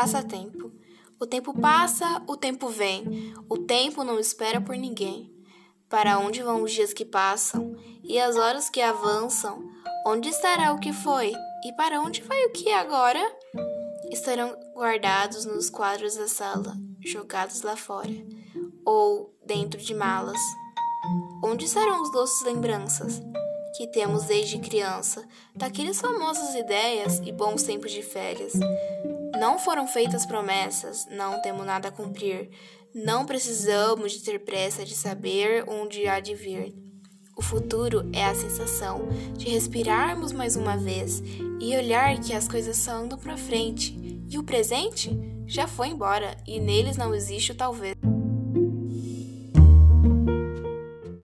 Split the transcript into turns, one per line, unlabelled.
Passatempo. O tempo passa, o tempo vem, o tempo não espera por ninguém. Para onde vão os dias que passam e as horas que avançam? Onde estará o que foi e para onde vai o que é agora? Estarão guardados nos quadros da sala, jogados lá fora, ou dentro de malas. Onde estarão os doces lembranças que temos desde criança, daqueles famosas ideias e bons tempos de férias? Não foram feitas promessas, não temos nada a cumprir, não precisamos de ter pressa de saber onde há de vir. O futuro é a sensação de respirarmos mais uma vez e olhar que as coisas só andam para frente, e o presente já foi embora e neles não existe o talvez.